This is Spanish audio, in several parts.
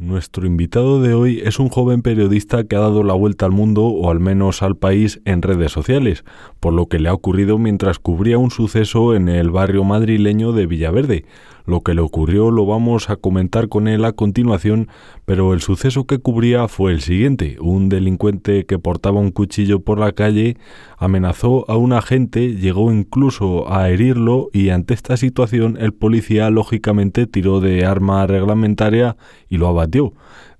Nuestro invitado de hoy es un joven periodista que ha dado la vuelta al mundo o al menos al país en redes sociales, por lo que le ha ocurrido mientras cubría un suceso en el barrio madrileño de Villaverde. Lo que le ocurrió lo vamos a comentar con él a continuación, pero el suceso que cubría fue el siguiente. Un delincuente que portaba un cuchillo por la calle amenazó a un agente, llegó incluso a herirlo y ante esta situación el policía lógicamente tiró de arma reglamentaria y lo abatió.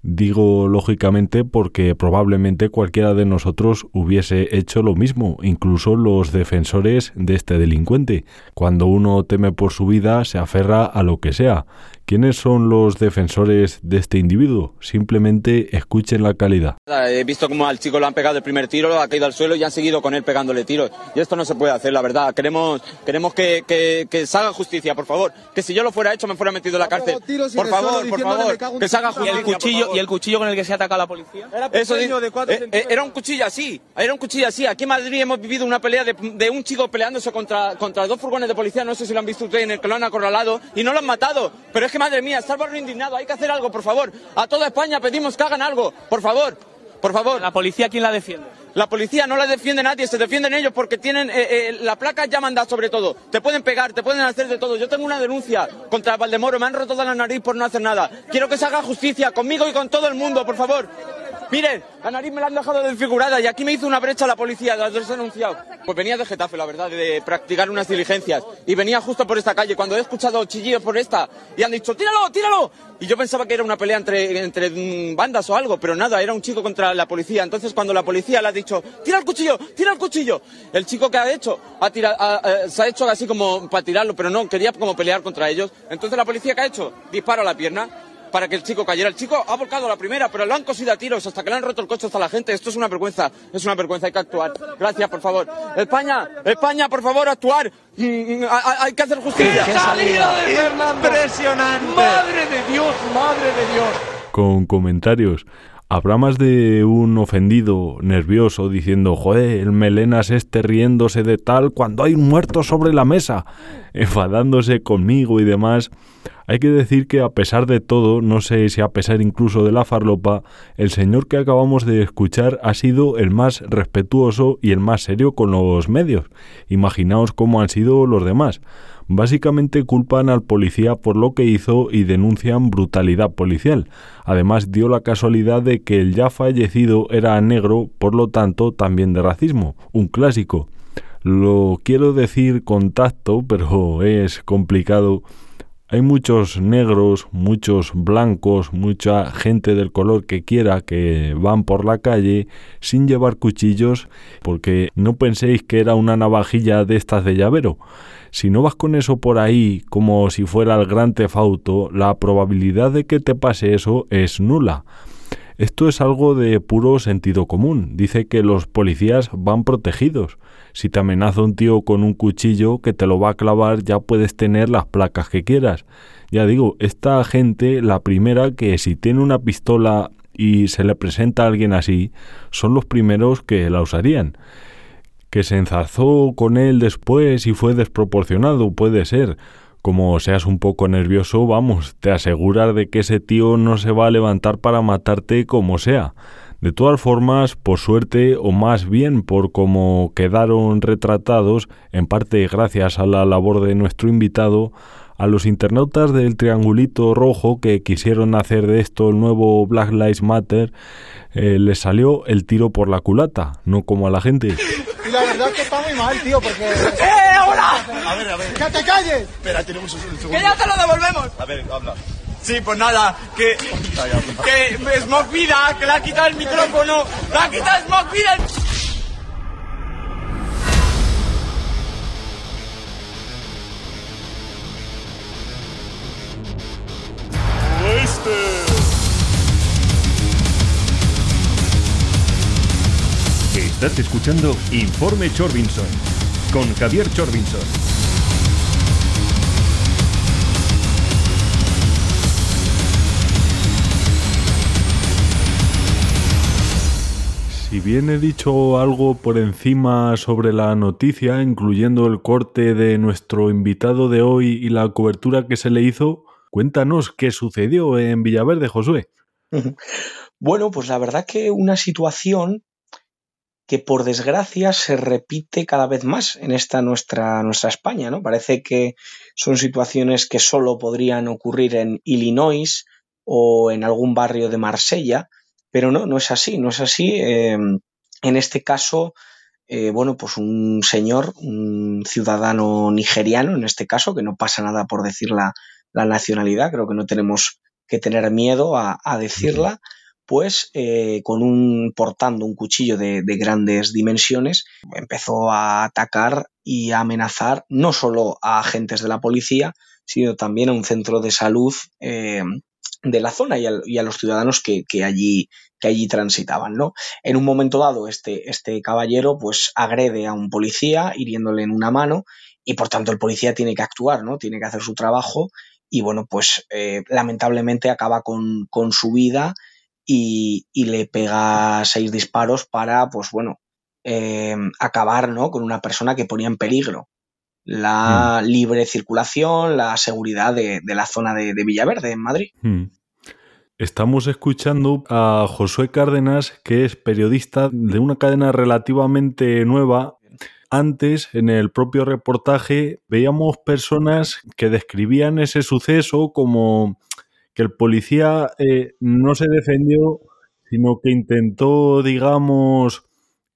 Digo lógicamente porque probablemente cualquiera de nosotros hubiese hecho lo mismo, incluso los defensores de este delincuente. Cuando uno teme por su vida se aferra a lo que sea. ¿Quiénes son los defensores de este individuo? Simplemente escuchen la calidad. He visto como al chico lo han pegado el primer tiro, ha caído al suelo y han seguido con él pegándole tiros. Y esto no se puede hacer, la verdad. Queremos, queremos que, que, se haga justicia, por favor. Que si yo lo fuera hecho me fuera metido en la cárcel. Por favor, por favor, que se haga justicia. ¿Y el cuchillo, ¿y el cuchillo con el que se ataca a la policía? Era, Eso, de eh, eh, era un cuchillo así, era un cuchillo así. Aquí en Madrid hemos vivido una pelea de, de un chico peleándose contra, contra dos furgones de policía, no sé si lo han visto ustedes, en el que lo han acorralado y no lo han matado. Pero es que madre mía, está el barrio indignado, hay que hacer algo, por favor. A toda España pedimos que hagan algo, por favor, por favor. ¿La policía quién la defiende? La policía no la defiende nadie, se defienden ellos porque tienen eh, eh, la placa ya manda sobre todo. Te pueden pegar, te pueden hacer de todo. Yo tengo una denuncia contra Valdemoro, me han roto toda la nariz por no hacer nada. Quiero que se haga justicia conmigo y con todo el mundo, por favor. Miren, la nariz me la han dejado desfigurada y aquí me hizo una brecha la policía, las dos denunciado. Pues venía de Getafe, la verdad, de practicar unas diligencias. Y venía justo por esta calle. Cuando he escuchado chillidos por esta y han dicho, tíralo, tíralo. Y yo pensaba que era una pelea entre, entre bandas o algo, pero nada, era un chico contra la policía. Entonces cuando la policía le ha dicho, tira el cuchillo, tira el cuchillo, el chico que ha hecho, ha se ha hecho así como para tirarlo, pero no, quería como pelear contra ellos. Entonces la policía que ha hecho, dispara a la pierna para que el chico cayera. El chico ha volcado la primera, pero lo han cosido a tiros hasta que le han roto el coche hasta la gente. Esto es una vergüenza, es una vergüenza, hay que actuar. Gracias, por favor. España, España, por favor, actuar. Mm, mm, hay que hacer justicia. ¡Qué salida de Fernando! ¡Impresionante! ¡Madre de Dios, madre de Dios! Con comentarios. Habrá más de un ofendido nervioso diciendo, joder, el melenas este riéndose de tal cuando hay un muerto sobre la mesa, enfadándose conmigo y demás. Hay que decir que a pesar de todo, no sé si a pesar incluso de la farlopa, el señor que acabamos de escuchar ha sido el más respetuoso y el más serio con los medios. Imaginaos cómo han sido los demás. Básicamente culpan al policía por lo que hizo y denuncian brutalidad policial. Además dio la casualidad de que el ya fallecido era negro, por lo tanto también de racismo, un clásico. Lo quiero decir con tacto, pero es complicado. Hay muchos negros, muchos blancos, mucha gente del color que quiera que van por la calle sin llevar cuchillos, porque no penséis que era una navajilla de estas de llavero. Si no vas con eso por ahí como si fuera el gran tefauto, la probabilidad de que te pase eso es nula. Esto es algo de puro sentido común. Dice que los policías van protegidos. Si te amenaza un tío con un cuchillo que te lo va a clavar, ya puedes tener las placas que quieras. Ya digo, esta gente, la primera que si tiene una pistola y se le presenta a alguien así, son los primeros que la usarían que se enzarzó con él después y fue desproporcionado, puede ser. Como seas un poco nervioso, vamos, te aseguras de que ese tío no se va a levantar para matarte como sea. De todas formas, por suerte, o más bien por cómo quedaron retratados, en parte gracias a la labor de nuestro invitado, a los internautas del Triangulito Rojo que quisieron hacer de esto el nuevo Black Lives Matter, eh, les salió el tiro por la culata, no como a la gente. Y la verdad es que está muy mal, tío, porque... ¡Eh, hola! A ver, a ver. ¡Que te calles! Espera, tenemos un segundo. ¡Que ya te lo devolvemos! A ver, habla. Sí, pues nada, que... Que Smoke Vida, que le ha quitado el micrófono. ¡Le ha quitado Smoke Vida! Estás escuchando Informe Chorbinson con Javier Chorbinson. Si bien he dicho algo por encima sobre la noticia, incluyendo el corte de nuestro invitado de hoy y la cobertura que se le hizo, cuéntanos qué sucedió en Villaverde, Josué. Bueno, pues la verdad que una situación que por desgracia se repite cada vez más en esta nuestra, nuestra España, ¿no? Parece que son situaciones que solo podrían ocurrir en Illinois o en algún barrio de Marsella, pero no, no es así, no es así. Eh, en este caso, eh, bueno, pues un señor, un ciudadano nigeriano, en este caso, que no pasa nada por decir la, la nacionalidad, creo que no tenemos que tener miedo a, decirla, pues eh, con un portando un cuchillo de, de, grandes dimensiones, empezó a atacar y a amenazar no solo a agentes de la policía, sino también a un centro de salud eh, de la zona y a, y a los ciudadanos que, que, allí, que allí transitaban. ¿no? En un momento dado, este, este caballero pues agrede a un policía hiriéndole en una mano y por tanto el policía tiene que actuar, ¿no? tiene que hacer su trabajo y bueno, pues eh, lamentablemente acaba con, con su vida y, y, le pega seis disparos para, pues bueno, eh, acabar ¿no? con una persona que ponía en peligro la mm. libre circulación, la seguridad de, de la zona de, de, Villaverde, en Madrid. Mm. Estamos escuchando a Josué Cárdenas, que es periodista de una cadena relativamente nueva. Antes, en el propio reportaje, veíamos personas que describían ese suceso como que el policía eh, no se defendió, sino que intentó, digamos,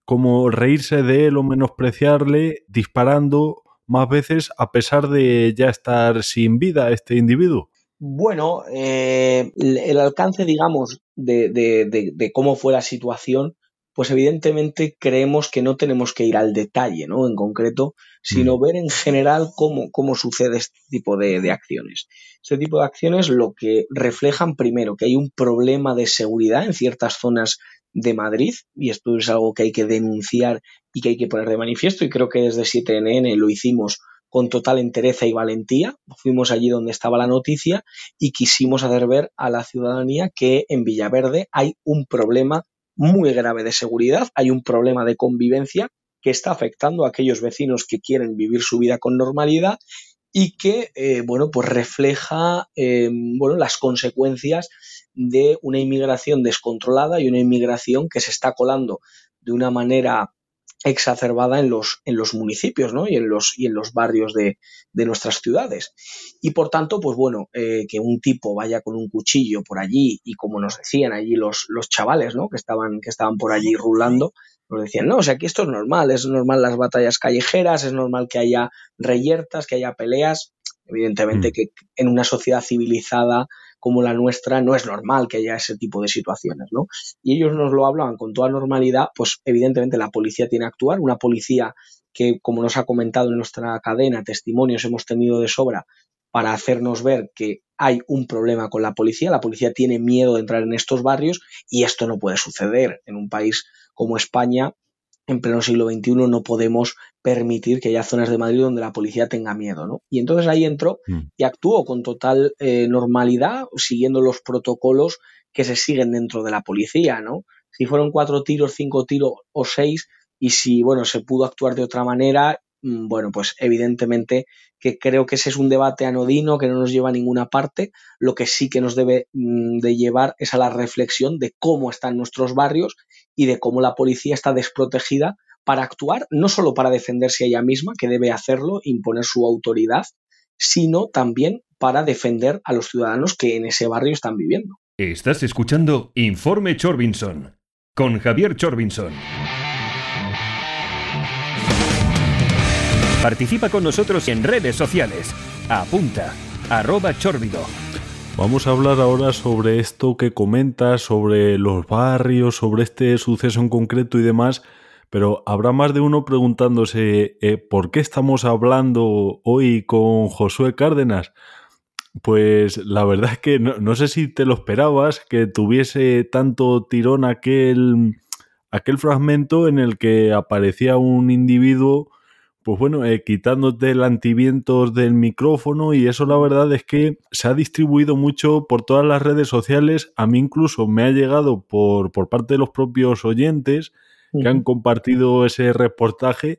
como reírse de él o menospreciarle, disparando más veces a pesar de ya estar sin vida este individuo. Bueno, eh, el alcance, digamos, de, de, de, de, cómo fue la situación, pues evidentemente creemos que no tenemos que ir al detalle, ¿no? En concreto, sino ver en general cómo, cómo sucede este tipo de, de, acciones. Este tipo de acciones lo que reflejan primero que hay un problema de seguridad en ciertas zonas de Madrid, y esto es algo que hay que denunciar y que hay que poner de manifiesto, y creo que desde 7NN lo hicimos con total entereza y valentía. Fuimos allí donde estaba la noticia y quisimos hacer ver a la ciudadanía que en Villaverde hay un problema muy grave de seguridad, hay un problema de convivencia que está afectando a aquellos vecinos que quieren vivir su vida con normalidad y que, eh, bueno, pues refleja, eh, bueno, las consecuencias de una inmigración descontrolada y una inmigración que se está colando de una manera exacerbada en los, en los municipios ¿no? y, en los, y en los barrios de, de nuestras ciudades. Y por tanto, pues bueno, eh, que un tipo vaya con un cuchillo por allí y como nos decían allí los, los chavales ¿no? que, estaban, que estaban por allí rulando, nos decían, no, o sea, que esto es normal, es normal las batallas callejeras, es normal que haya reyertas, que haya peleas. Evidentemente mm. que en una sociedad civilizada como la nuestra no es normal que haya ese tipo de situaciones, ¿no? Y ellos nos lo hablaban con toda normalidad, pues evidentemente la policía tiene que actuar, una policía que, como nos ha comentado en nuestra cadena, testimonios hemos tenido de sobra para hacernos ver que hay un problema con la policía, la policía tiene miedo de entrar en estos barrios y esto no puede suceder en un país como España en pleno siglo XXI no podemos permitir que haya zonas de Madrid donde la policía tenga miedo, ¿no? Y entonces ahí entró mm. y actuó con total eh, normalidad, siguiendo los protocolos que se siguen dentro de la policía, ¿no? Si fueron cuatro tiros, cinco tiros o seis, y si, bueno, se pudo actuar de otra manera, Mm, bueno, pues evidentemente que creo que ese es un debate anodino que no nos lleva a ninguna parte. Lo que sí que nos debe mm, de llevar es a la reflexión de cómo están nuestros barrios y de cómo la policía está desprotegida para actuar, no solo para defenderse a ella misma, que debe hacerlo, imponer su autoridad, sino también para defender a los ciudadanos que en ese barrio están viviendo. Estás escuchando Informe Chorbinson con Javier Chorbinson. Participa con nosotros en redes sociales. Apunta, arroba chorbido. Vamos a hablar ahora sobre esto que comentas, sobre los barrios, sobre este suceso en concreto y demás, pero habrá más de uno preguntándose eh, por qué estamos hablando hoy con Josué Cárdenas. Pues la verdad es que no, no sé si te lo esperabas, que tuviese tanto tirón aquel, aquel fragmento en el que aparecía un individuo pues bueno, eh, quitándote el antivientos del micrófono y eso la verdad es que se ha distribuido mucho por todas las redes sociales. A mí incluso me ha llegado por, por parte de los propios oyentes que han compartido ese reportaje.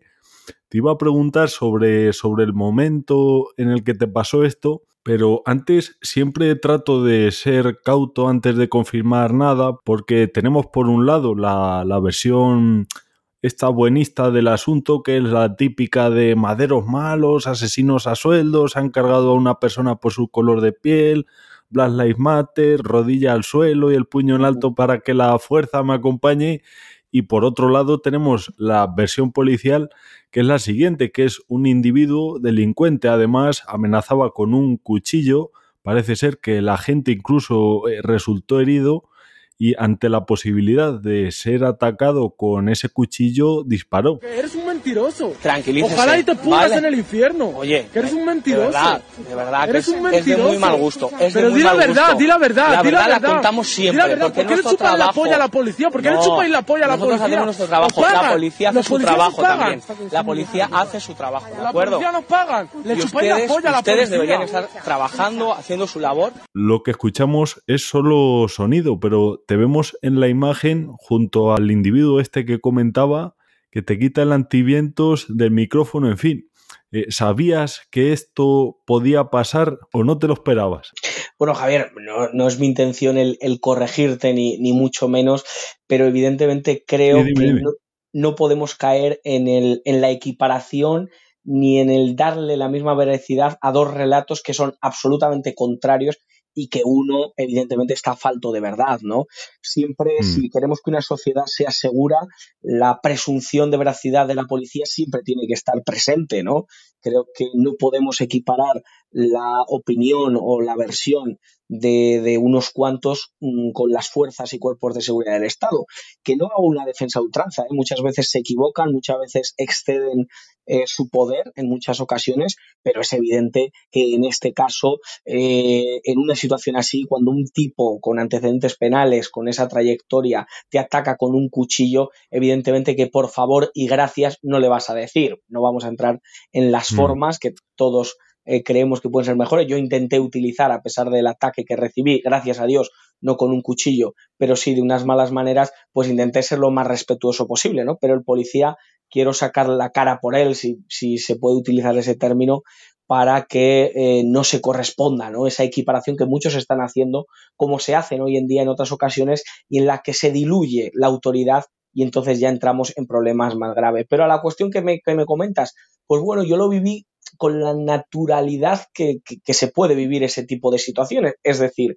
Te iba a preguntar sobre, sobre el momento en el que te pasó esto pero antes siempre trato de ser cauto antes de confirmar nada, porque tenemos por un lado la, la versión esta buenista del asunto, que es la típica de maderos malos, asesinos a sueldos, han cargado a una persona por su color de piel, Black Lives Matter, rodilla al suelo y el puño en alto para que la fuerza me acompañe. Y por otro lado tenemos la versión policial, que es la siguiente, que es un individuo delincuente, además amenazaba con un cuchillo, parece ser que el agente incluso eh, resultó herido y ante la posibilidad de ser atacado con ese cuchillo disparó. Que eres un mentiroso. Tranquilícese. Ojalá y te pudras ¿vale? en el infierno. Oye, que eres un de mentiroso. verdad, de verdad, que Eres es, un es de mentiroso. muy mal gusto. Es de Pero di la verdad, gusto. di la verdad, La di la verdad la contamos Di siempre. la verdad, porque ¿por qué le nuestro chupas la trabajo- polla a la policía? ¿Por qué le No, chupas la polla a la nosotros policía? hacemos nuestro trabajo. La policía hace Los su policías trabajo también. La policía hace su trabajo, ¿de La acuerdo? policía nos pagan. Le chupáis la ustedes, polla a la ustedes policía. deberían estar trabajando, haciendo su labor Lo que escuchamos es solo sonido, pero te vemos en la imagen junto al individuo este que comentaba que te quita el antivientos del micrófono, en fin. Eh, ¿Sabías que esto podía pasar o no te lo esperabas? Bueno, Javier, no, no es mi intención el, el corregirte ni, ni mucho menos, pero evidentemente creo dime, que dime. no, no podemos caer en, el, en la equiparación ni en el darle la misma veracidad a dos relatos que son absolutamente contrarios y que uno evidentemente está falto de verdad, ¿no? Siempre, Mm. si queremos que una sociedad sea segura, la presunción de veracidad de la policía siempre tiene que estar presente, ¿no? Creo que no podemos equiparar la opinión o la versión de, unos cuantos mm, con las fuerzas y cuerpos de seguridad del Estado. Que no hago una defensa a ultranza, ¿eh? muchas veces se equivocan, muchas veces exceden eh, su poder en muchas ocasiones, pero es evidente que en este caso, eh, en una situación así, cuando un tipo con antecedentes penales, con esa trayectoria, te ataca con un cuchillo, evidentemente que por favor y gracias no le vas a decir. No vamos a entrar en las. Formas que todos eh, creemos que pueden ser mejores. Yo intenté utilizar, a pesar del ataque que recibí, gracias a Dios, no con un cuchillo, pero sí de unas malas maneras, pues intenté ser lo más respetuoso posible, ¿no? Pero el policía, quiero sacar la cara por él, si, si se puede utilizar ese término, para que eh, no se corresponda, ¿no? Esa equiparación que muchos están haciendo, como se hacen hoy en día en otras ocasiones, y en la que se diluye la autoridad y entonces ya entramos en problemas más graves. Pero a la cuestión que me, que me comentas, pues bueno, yo lo viví con la naturalidad que, que, se puede vivir ese tipo de situaciones. Es decir,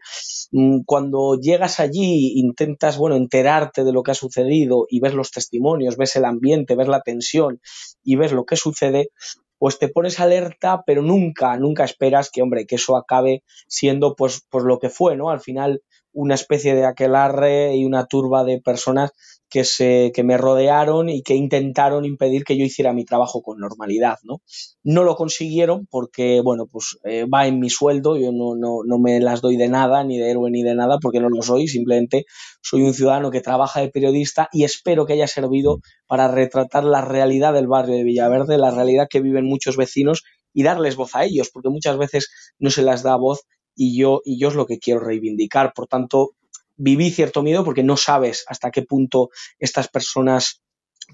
mm, cuando llegas allí, intentas, bueno, enterarte de lo que ha sucedido y ves los testimonios, ves el ambiente, ves la tensión y ves lo que sucede, pues te pones alerta, pero nunca, nunca esperas que, hombre, que eso acabe siendo pues, pues lo que fue, ¿no? Al final, una especie de aquelarre y una turba de personas que, se, que me rodearon y que intentaron impedir que yo hiciera mi trabajo con normalidad, ¿no? No lo consiguieron porque, bueno, pues eh, va en mi sueldo, yo no, no, no me las doy de nada, ni de héroe ni de nada, porque no lo soy, simplemente soy un ciudadano que trabaja de periodista y espero que haya servido para retratar la realidad del barrio de Villaverde, la realidad que viven muchos vecinos y darles voz a ellos, porque muchas veces no se las da voz y yo, y yo es lo que quiero reivindicar. Por tanto, viví cierto miedo porque no sabes hasta qué punto estas personas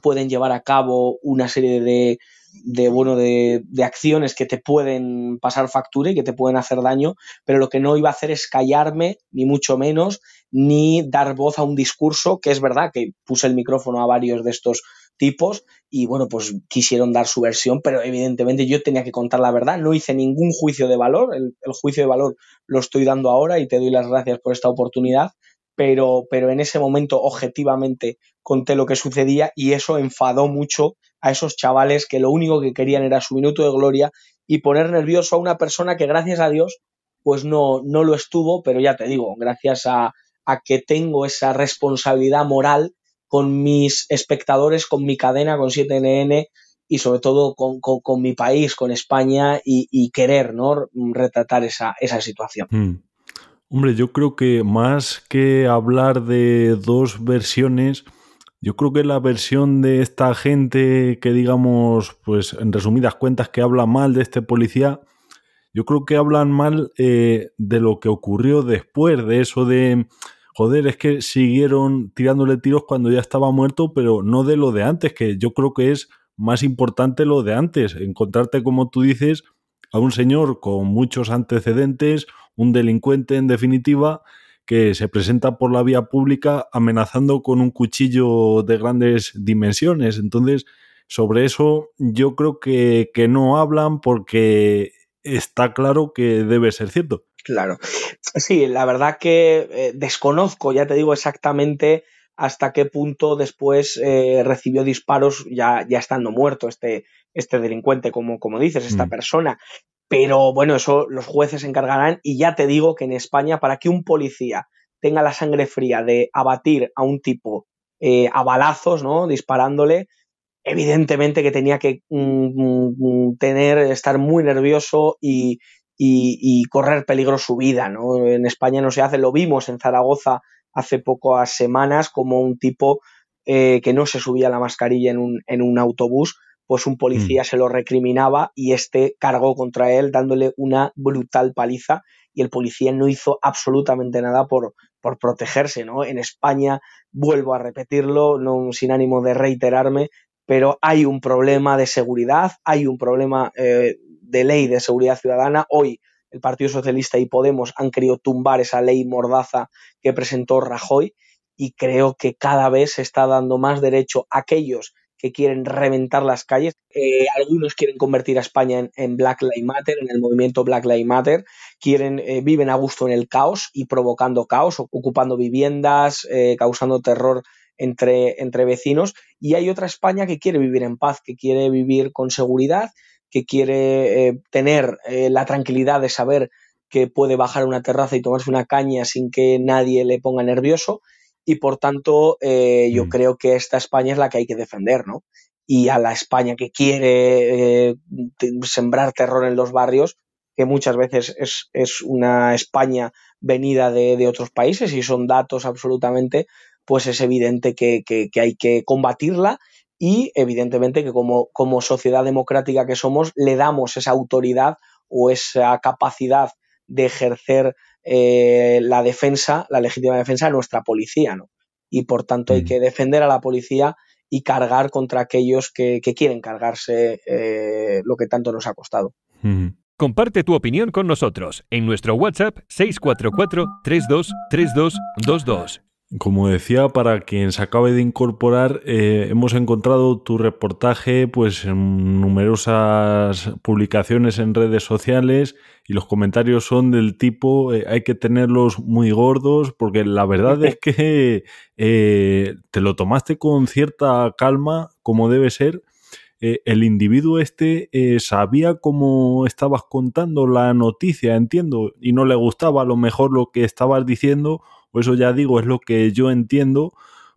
pueden llevar a cabo una serie de, de bueno, de, de, acciones que te pueden pasar factura y que te pueden hacer daño, pero lo que no iba a hacer es callarme, ni mucho menos, ni dar voz a un discurso, que es verdad que puse el micrófono a varios de estos tipos y bueno, pues quisieron dar su versión, pero evidentemente yo tenía que contar la verdad, no hice ningún juicio de valor, el, juicio de valor lo estoy dando ahora y te doy las gracias por esta oportunidad, pero, pero en ese momento objetivamente conté lo que sucedía y eso enfadó mucho a esos chavales que lo único que querían era su minuto de gloria y poner nervioso a una persona que gracias a Dios pues no, no lo estuvo, pero ya te digo, gracias a, a que tengo esa responsabilidad moral con mis espectadores, con mi cadena, con 7NN y sobre todo con, con, mi país, con España y, querer ¿no? retratar esa, esa situación. Mm. Hombre, yo creo que más que hablar de dos versiones, yo creo que la versión de esta gente que digamos, pues en resumidas cuentas, que habla mal de este policía, yo creo que hablan mal eh, de lo que ocurrió después, de eso de, joder, es que siguieron tirándole tiros cuando ya estaba muerto, pero no de lo de antes, que yo creo que es más importante lo de antes, encontrarte, como tú dices, a un señor con muchos antecedentes, un delincuente en definitiva, que se presenta por la vía pública amenazando con un cuchillo de grandes dimensiones. Entonces, sobre eso yo creo que, que no hablan porque está claro que debe ser cierto. Claro. Sí, la verdad que eh, desconozco, ya te digo exactamente hasta qué punto después eh, recibió disparos ya, ya estando muerto este, este delincuente, como, como dices, esta Mm. persona. Pero bueno, eso los jueces se encargarán y ya te digo que en España, para que un policía tenga la sangre fría de abatir a un tipo eh, a balazos, ¿no? Disparándole, evidentemente que tenía que mm, mm, tener, estar muy nervioso y, y, y correr peligro su vida, ¿no? En España no se hace, lo vimos en Zaragoza hace pocas semanas como un tipo eh, que no se subía la mascarilla en un, en un autobús, pues un policía se lo recriminaba y este cargó contra él dándole una brutal paliza y el policía no hizo absolutamente nada por, por protegerse, ¿no? En España, vuelvo a repetirlo, no, sin ánimo de reiterarme, pero hay un problema de seguridad, hay un problema eh, de ley de seguridad ciudadana. Hoy el Partido Socialista y Podemos han querido tumbar esa ley mordaza que presentó Rajoy y creo que cada vez se está dando más derecho a aquellos que quieren reventar las calles. Eh, algunos quieren convertir a España en, Black Lives Matter, en el movimiento Black Lives Matter, quieren, eh, viven a gusto en el caos y provocando caos, ocupando viviendas, eh, causando terror entre, entre vecinos. Y hay otra España que quiere vivir en paz, que quiere vivir con seguridad, que quiere eh, tener eh, la tranquilidad de saber que puede bajar a una terraza y tomarse una caña sin que nadie le ponga nervioso y por tanto eh, yo Mm. creo que esta España es la que hay que defender, ¿no? Y a la España que quiere sembrar terror en los barrios, que muchas veces es, es una España venida de, de otros países y son datos absolutamente, pues es evidente que, que- que hay que combatirla y evidentemente que como, como sociedad democrática que somos le damos esa autoridad o esa capacidad de ejercer eh, la defensa, la legítima defensa a nuestra policía, ¿no? Y por tanto hay Mm. que defender a la policía y cargar contra aquellos que, que quieren cargarse eh, lo que tanto nos ha costado. Mm. Comparte tu opinión con nosotros en nuestro WhatsApp 644 323222. Como decía, para quien se acabe de incorporar, eh, hemos encontrado tu reportaje pues, en numerosas publicaciones en redes sociales y los comentarios son del tipo eh, hay que tenerlos muy gordos porque la verdad es que eh, te lo tomaste con cierta calma como debe ser. El individuo este sabía cómo estabas contando la noticia, entiendo, y no le gustaba a lo mejor lo que estabas diciendo o eso ya digo, es lo que yo entiendo,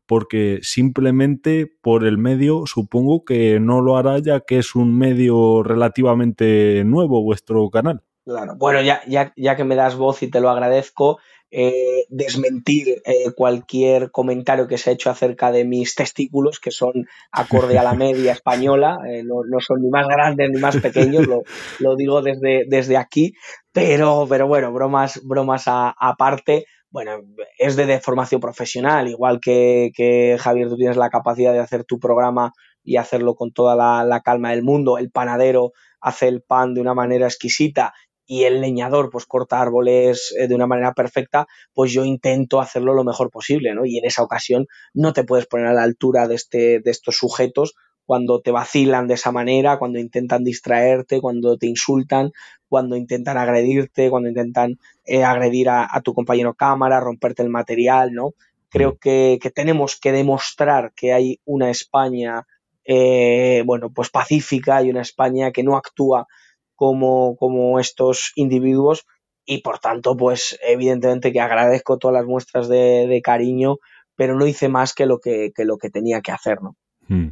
porque simplemente por el medio supongo que no lo hará ya que es un medio relativamente nuevo vuestro canal. Claro. Bueno, ya, ya, ya que me das voz y te lo agradezco, eh, desmentir eh, cualquier comentario que se ha hecho acerca de mis testículos, que son acorde a la media española, eh, no, no, son ni más grandes ni más pequeños, lo, lo digo desde, desde aquí, pero, pero bueno, bromas, bromas aparte. Bueno, es de, formación profesional, igual que, que, Javier, tú tienes la capacidad de hacer tu programa y hacerlo con toda la, la calma del mundo. El panadero hace el pan de una manera exquisita y el leñador pues corta árboles eh, de una manera perfecta, pues yo intento hacerlo lo mejor posible, ¿no? Y en esa ocasión no te puedes poner a la altura de, este, de estos sujetos cuando te vacilan de esa manera, cuando intentan distraerte, cuando te insultan, cuando intentan agredirte, cuando intentan eh, agredir a, a, tu compañero cámara, romperte el material, ¿no? Creo que, que tenemos que demostrar que hay una España, eh, bueno, pues pacífica y una España que no actúa como, como estos individuos y por tanto, pues evidentemente que agradezco todas las muestras de, de cariño, pero no hice más que lo que, que, lo que tenía que hacer, ¿no? Hmm.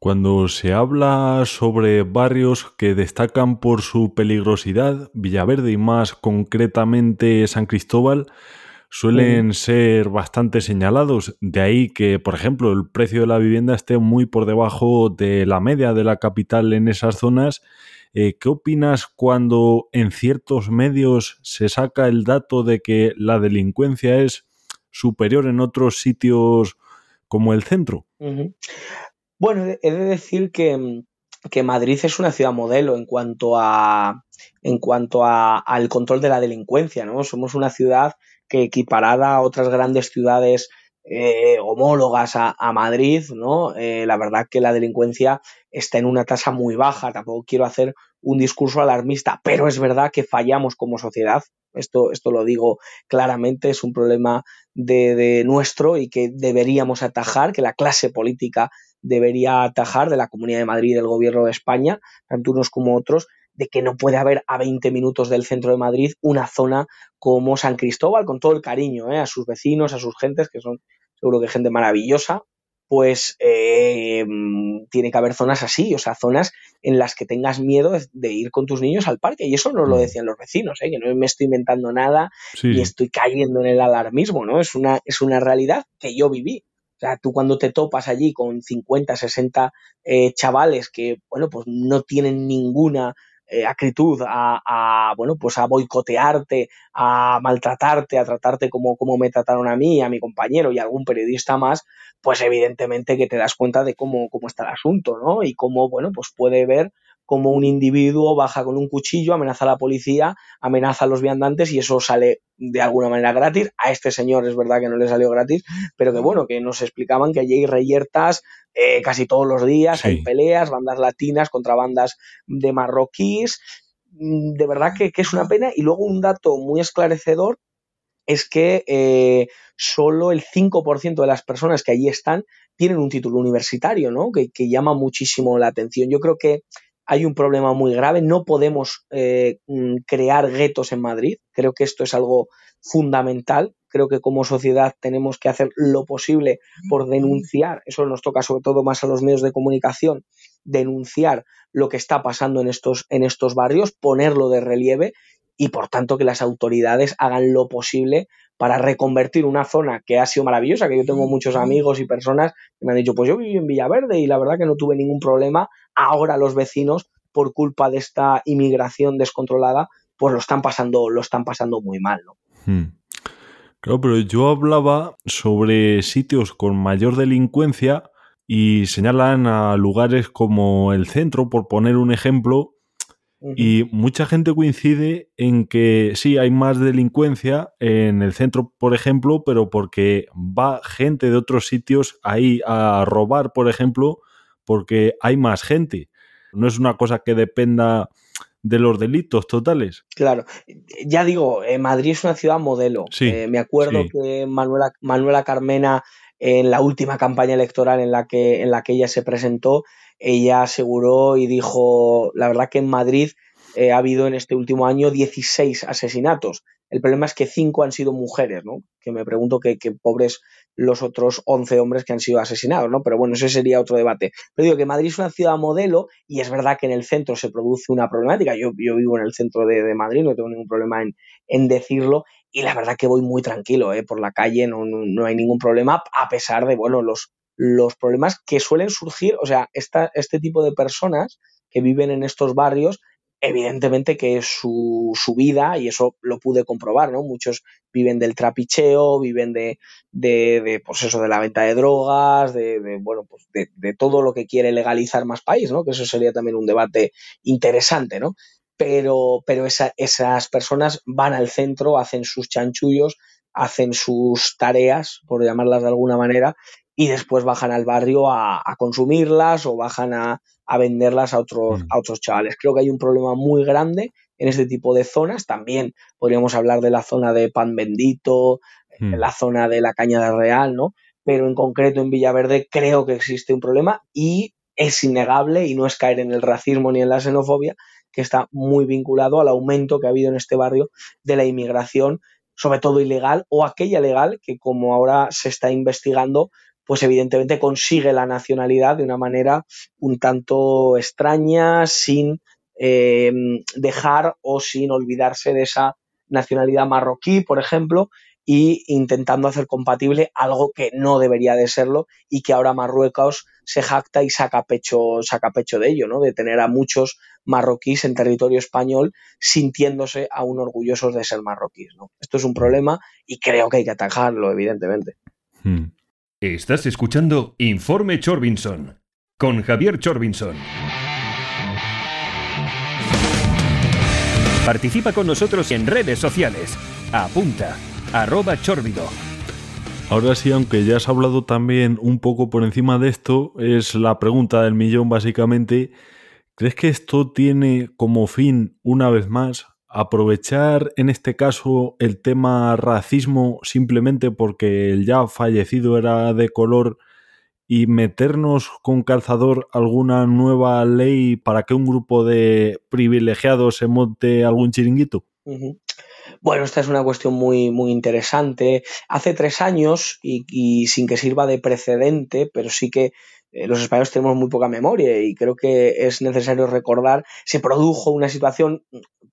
Cuando se habla sobre barrios que destacan por su peligrosidad, Villaverde y más concretamente San Cristóbal, suelen ser bastante señalados. De ahí que, por ejemplo, el precio de la vivienda esté muy por debajo de la media de la capital en esas zonas. Eh, ¿Qué opinas cuando en ciertos medios se saca el dato de que la delincuencia es superior en otros sitios como el centro? Uh -huh. Bueno, he de decir que, que Madrid es una ciudad modelo en cuanto a en cuanto a, al control de la delincuencia, ¿no? Somos una ciudad que equiparada a otras grandes ciudades eh, homólogas a, Madrid, ¿no? Eh, la verdad que la delincuencia está en una tasa muy baja. Tampoco quiero hacer un discurso alarmista, pero es verdad que fallamos como sociedad. Esto, esto lo digo claramente, es un problema de nuestro y que deberíamos atajar, que la clase política debería atajar de la Comunidad de Madrid y del Gobierno de España, tanto unos como otros, de que no puede haber a 20 minutos del centro de Madrid una zona como San Cristóbal, con todo el cariño ¿eh? a sus vecinos, a sus gentes, que son seguro que gente maravillosa, pues eh, tiene que haber zonas así, o sea, zonas en las que tengas miedo de ir con tus niños al parque. Y eso nos lo decían los vecinos, ¿eh? que no me estoy inventando nada sí. y estoy cayendo en el alarmismo, ¿no? Es una, es una realidad que yo viví. O sea, tú cuando te topas allí con 50, 60 eh, chavales que, bueno, pues no tienen ninguna eh, acritud a, bueno, pues a boicotearte, a maltratarte, a tratarte como, como me trataron a mí, a mi compañero y a algún periodista más, pues evidentemente que te das cuenta de cómo, cómo está el asunto, ¿no? Y cómo, bueno, pues puede ver cómo un individuo baja con un cuchillo, amenaza a la policía, amenaza a los viandantes y eso sale de alguna manera gratis. A este señor es verdad que no le salió gratis, pero que bueno, que nos explicaban que allí hay reyertas eh, casi todos los días, sí. hay peleas, bandas latinas contra bandas de marroquíes. De verdad que, que, es una pena. Y luego un dato muy esclarecedor es que eh, solo el 5% de las personas que allí están tienen un título universitario, ¿no? Que, que llama muchísimo la atención. Yo creo que hay un problema muy grave, no podemos eh, crear guetos en Madrid, creo que esto es algo fundamental, creo que como sociedad tenemos que hacer lo posible por denunciar, eso nos toca sobre todo más a los medios de comunicación, denunciar lo que está pasando en estos, en estos barrios, ponerlo de relieve y por tanto que las autoridades hagan lo posible para reconvertir una zona que ha sido maravillosa, que yo tengo muchos amigos y personas que me han dicho, pues yo viví en Villaverde y la verdad que no tuve ningún problema, ahora los vecinos, por culpa de esta inmigración descontrolada, pues lo están pasando, lo están pasando muy mal, ¿no? Hmm. Claro, pero yo hablaba sobre sitios con mayor delincuencia y señalan a lugares como el centro, por poner un ejemplo, y mucha gente coincide en que sí, hay más delincuencia en el centro, por ejemplo, pero porque va gente de otros sitios ahí a robar, por ejemplo, porque hay más gente. No es una cosa que dependa de los delitos totales. Claro, ya digo, eh, Madrid es una ciudad modelo. Sí, eh, me acuerdo sí. que Manuela, Manuela Carmena, en la última campaña electoral en la que, en la que ella se presentó, ella aseguró y dijo, la verdad que en Madrid eh, ha habido en este último año 16 asesinatos. El problema es que 5 han sido mujeres, ¿no? Que me pregunto qué pobres los otros 11 hombres que han sido asesinados, ¿no? Pero bueno, ese sería otro debate. Pero digo que Madrid es una ciudad modelo y es verdad que en el centro se produce una problemática. Yo, yo vivo en el centro de, de, Madrid, no tengo ningún problema en, en decirlo y la verdad que voy muy tranquilo, ¿eh? Por la calle no, no, no hay ningún problema, a pesar de, bueno, los, los problemas que suelen surgir, o sea, esta, este tipo de personas que viven en estos barrios evidentemente que su, su, vida, y eso lo pude comprobar, ¿no? Muchos viven del trapicheo, viven de, de, de pues eso, de la venta de drogas, de, bueno, pues de, de, todo lo que quiere legalizar más país, ¿no? Que eso sería también un debate interesante, ¿no? Pero, pero esa, esas personas van al centro, hacen sus chanchullos, hacen sus tareas, por llamarlas de alguna manera, y después bajan al barrio a, a consumirlas o bajan a, a venderlas a otros, a otros chavales. Creo que hay un problema muy grande en este tipo de zonas. También podríamos hablar de la zona de Pan Bendito, mm. la zona de la Cañada Real, ¿no? Pero en concreto en Villaverde creo que existe un problema y es innegable y no es caer en el racismo ni en la xenofobia, que está muy vinculado al aumento que ha habido en este barrio de la inmigración, sobre todo ilegal o aquella legal que como ahora se está investigando, pues evidentemente consigue la nacionalidad de una manera un tanto extraña, sin eh, dejar o sin olvidarse de esa nacionalidad marroquí, por ejemplo, y intentando hacer compatible algo que no debería de serlo y que ahora Marruecos se jacta y saca pecho, saca pecho de ello, ¿no? De tener a muchos marroquíes en territorio español sintiéndose aún orgullosos de ser marroquíes, ¿no? Esto es un problema y creo que hay que atajarlo, evidentemente. Hmm. Estás escuchando Informe Chorbinson con Javier Chorbinson. Participa con nosotros en redes sociales. Apunta, arroba chorbido. Ahora sí, aunque ya has hablado también un poco por encima de esto, es la pregunta del millón básicamente. ¿Crees que esto tiene como fin, una vez más, aprovechar en este caso el tema racismo simplemente porque el ya fallecido era de color y meternos con calzador alguna nueva ley para que un grupo de privilegiados se monte algún chiringuito? Bueno, esta es una cuestión muy, muy interesante. Hace tres años, y, y sin que sirva de precedente, pero sí que eh, los españoles tenemos muy poca memoria y creo que es necesario recordar, se produjo una situación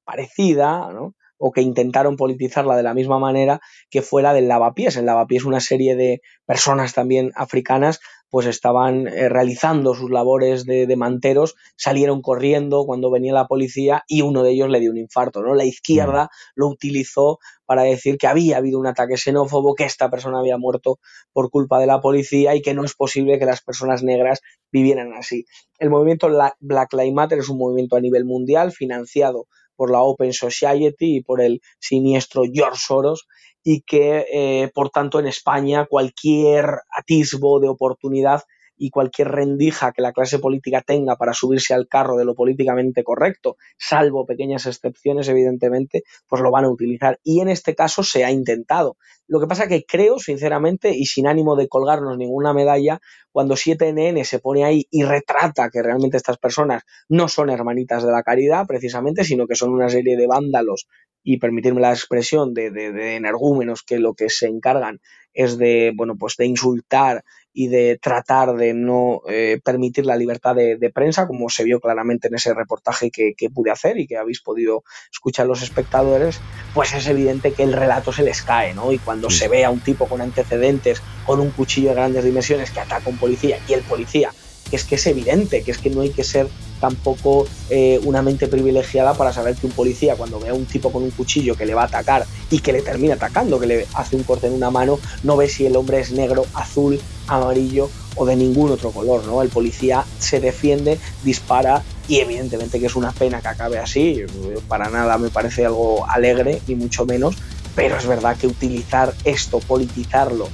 parecida, ¿no? o que intentaron politizarla de la misma manera que fue la del lavapiés. En lavapiés una serie de personas también africanas pues estaban eh, realizando sus labores de, de, manteros, salieron corriendo cuando venía la policía y uno de ellos le dio un infarto, ¿no? La izquierda lo utilizó para decir que había habido un ataque xenófobo, que esta persona había muerto por culpa de la policía y que no es posible que las personas negras vivieran así. El movimiento Black Lives Matter es un movimiento a nivel mundial financiado por la Open Society y por el siniestro George Soros y que, eh, por tanto, en España cualquier atisbo de oportunidad y cualquier rendija que la clase política tenga para subirse al carro de lo políticamente correcto, salvo pequeñas excepciones, evidentemente, pues lo van a utilizar. Y en este caso se ha intentado. Lo que pasa que creo, sinceramente, y sin ánimo de colgarnos ninguna medalla, cuando 7NN se pone ahí y retrata que realmente estas personas no son hermanitas de la caridad, precisamente, sino que son una serie de vándalos y permitirme la expresión de, de, de energúmenos que lo que se encargan es de, bueno, pues de insultar y de tratar de no eh, permitir la libertad de, de, prensa, como se vio claramente en ese reportaje que, que, pude hacer y que habéis podido escuchar los espectadores, pues es evidente que el relato se les cae, ¿no? Y cuando sí. se ve a un tipo con antecedentes, con un cuchillo de grandes dimensiones que ataca a un policía y el policía que es que es evidente, que es que no hay que ser tampoco eh, una mente privilegiada para saber que un policía cuando ve a un tipo con un cuchillo que le va a atacar y que le termina atacando, que le hace un corte en una mano, no ve si el hombre es negro, azul, amarillo o de ningún otro color, ¿no? El policía se defiende, dispara y evidentemente que es una pena que acabe así, para nada me parece algo alegre, ni mucho menos, pero es verdad que utilizar esto, politizarlo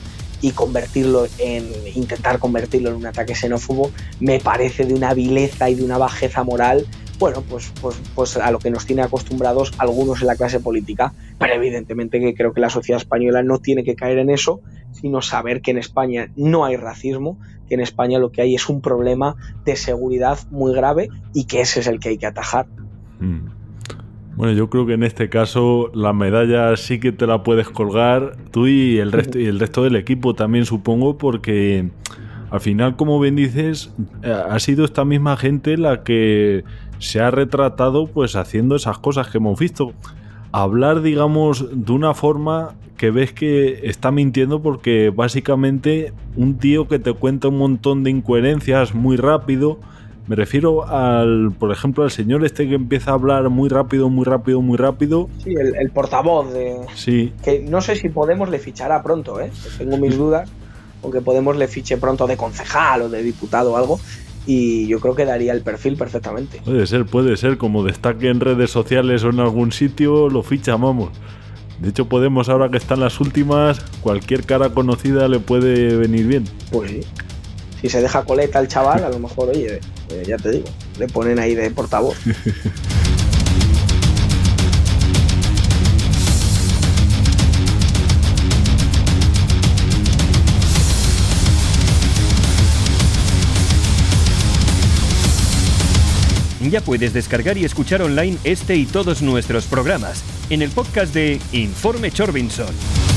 y convertirlo en intentar convertirlo en un ataque xenófobo me parece de una vileza y de una bajeza moral bueno pues pues pues a lo que nos tiene acostumbrados algunos en la clase política pero evidentemente que creo que la sociedad española no tiene que caer en eso sino saber que en España no hay racismo que en España lo que hay es un problema de seguridad muy grave y que ese es el que hay que atajar mm. Bueno, yo creo que en este caso la medalla sí que te la puedes colgar tú y el resto, y el resto del equipo también supongo porque al final, como bien dices, ha sido esta misma gente la que se ha retratado pues haciendo esas cosas que hemos visto. Hablar, digamos, de una forma que ves que está mintiendo porque básicamente un tío que te cuenta un montón de incoherencias muy rápido, me refiero al, por ejemplo, al señor este que empieza a hablar muy rápido, muy rápido, muy rápido. Sí, el, el portavoz de. Sí. Que no sé si Podemos le fichará pronto, ¿eh? Tengo mis dudas. Aunque Podemos le fiche pronto de concejal o de diputado o algo. Y yo creo que daría el perfil perfectamente. Puede ser, puede ser. Como destaque en redes sociales o en algún sitio, lo ficha, vamos. De hecho, Podemos, ahora que están las últimas, cualquier cara conocida le puede venir bien. Pues sí si se deja coleta el chaval, a lo mejor, oye, ya te digo, le ponen ahí de portavoz. Ya puedes descargar y escuchar online este y todos nuestros programas en el podcast de Informe Chorbinson.